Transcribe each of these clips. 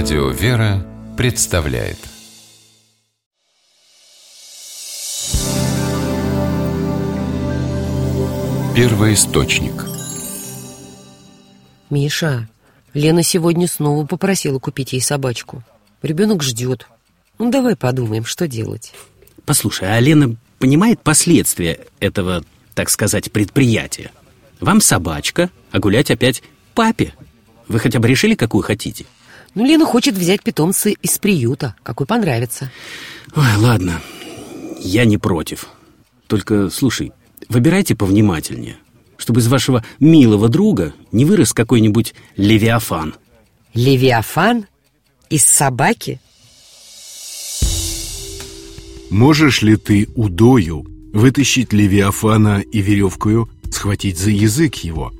Радио «Вера» представляет Первый источник Миша, Лена сегодня снова попросила купить ей собачку. Ребенок ждет. Ну, давай подумаем, что делать. Послушай, а Лена понимает последствия этого, так сказать, предприятия? Вам собачка, а гулять опять папе. Вы хотя бы решили, какую хотите? Ну, Лена хочет взять питомца из приюта, какой понравится. Ой, ладно, я не против. Только, слушай, выбирайте повнимательнее, чтобы из вашего милого друга не вырос какой-нибудь левиафан. Левиафан? Из собаки? Можешь ли ты удою вытащить Левиафана и веревкою схватить за язык его?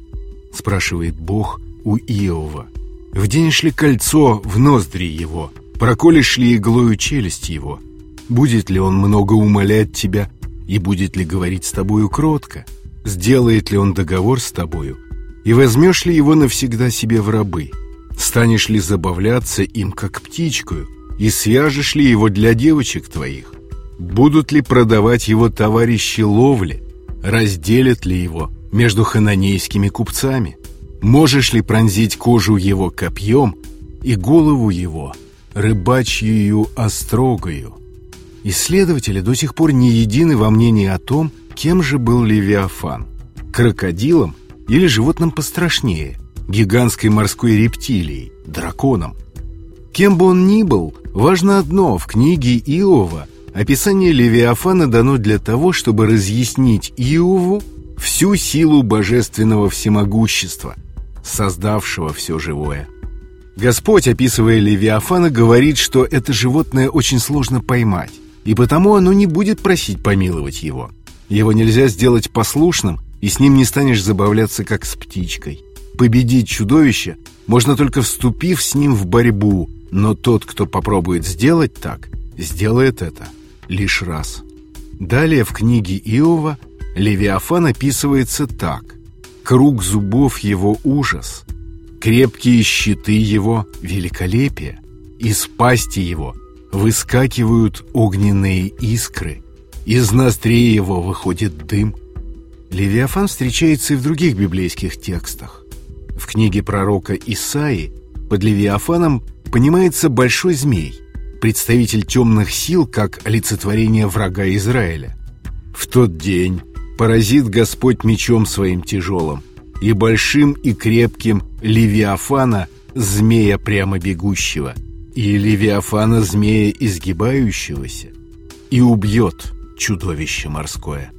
Спрашивает Бог у Иова. Вденешь ли кольцо в ноздри его? Проколешь ли иглою челюсть его? Будет ли он много умолять тебя? И будет ли говорить с тобою кротко? Сделает ли он договор с тобою? И возьмешь ли его навсегда себе в рабы? Станешь ли забавляться им, как птичкою? И свяжешь ли его для девочек твоих? Будут ли продавать его товарищи ловли? Разделят ли его между хананейскими купцами? Можешь ли пронзить кожу его копьем и голову его рыбачьею острогою? Исследователи до сих пор не едины во мнении о том, кем же был Левиафан – крокодилом или животным пострашнее – гигантской морской рептилией, драконом. Кем бы он ни был, важно одно – в книге Иова – Описание Левиафана дано для того, чтобы разъяснить Иову всю силу божественного всемогущества, создавшего все живое. Господь, описывая Левиафана, говорит, что это животное очень сложно поймать, и потому оно не будет просить помиловать его. Его нельзя сделать послушным, и с ним не станешь забавляться, как с птичкой. Победить чудовище можно только вступив с ним в борьбу, но тот, кто попробует сделать так, сделает это – лишь раз. Далее в книге Иова Левиафан описывается так. «Круг зубов его ужас, крепкие щиты его великолепие, из пасти его выскакивают огненные искры, из ноздрей его выходит дым». Левиафан встречается и в других библейских текстах. В книге пророка Исаи под Левиафаном понимается большой змей – представитель темных сил как олицетворение врага Израиля. В тот день поразит Господь мечом своим тяжелым и большим и крепким Левиафана, змея прямо бегущего, и Левиафана, змея изгибающегося, и убьет чудовище морское.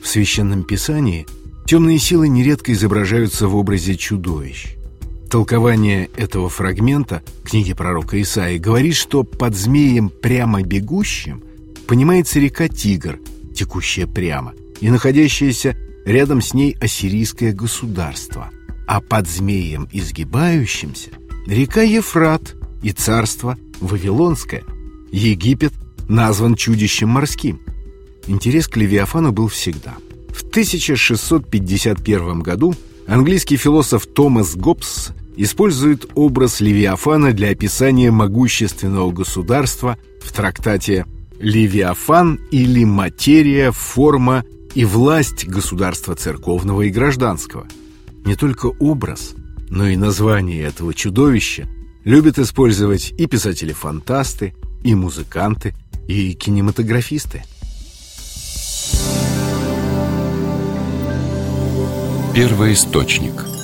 В Священном Писании темные силы нередко изображаются в образе чудовищ. Толкование этого фрагмента книги пророка Исаии говорит, что под змеем прямо бегущим понимается река Тигр, текущая прямо, и находящееся рядом с ней ассирийское государство, а под змеем изгибающимся река Ефрат и царство Вавилонское. Египет назван чудищем морским. Интерес к Левиафану был всегда. В 1651 году Английский философ Томас Гоббс использует образ Левиафана для описания могущественного государства в трактате «Левиафан» или «Материя, форма и власть государства церковного и гражданского». Не только образ, но и название этого чудовища любят использовать и писатели-фантасты, и музыканты, и кинематографисты. Первый источник –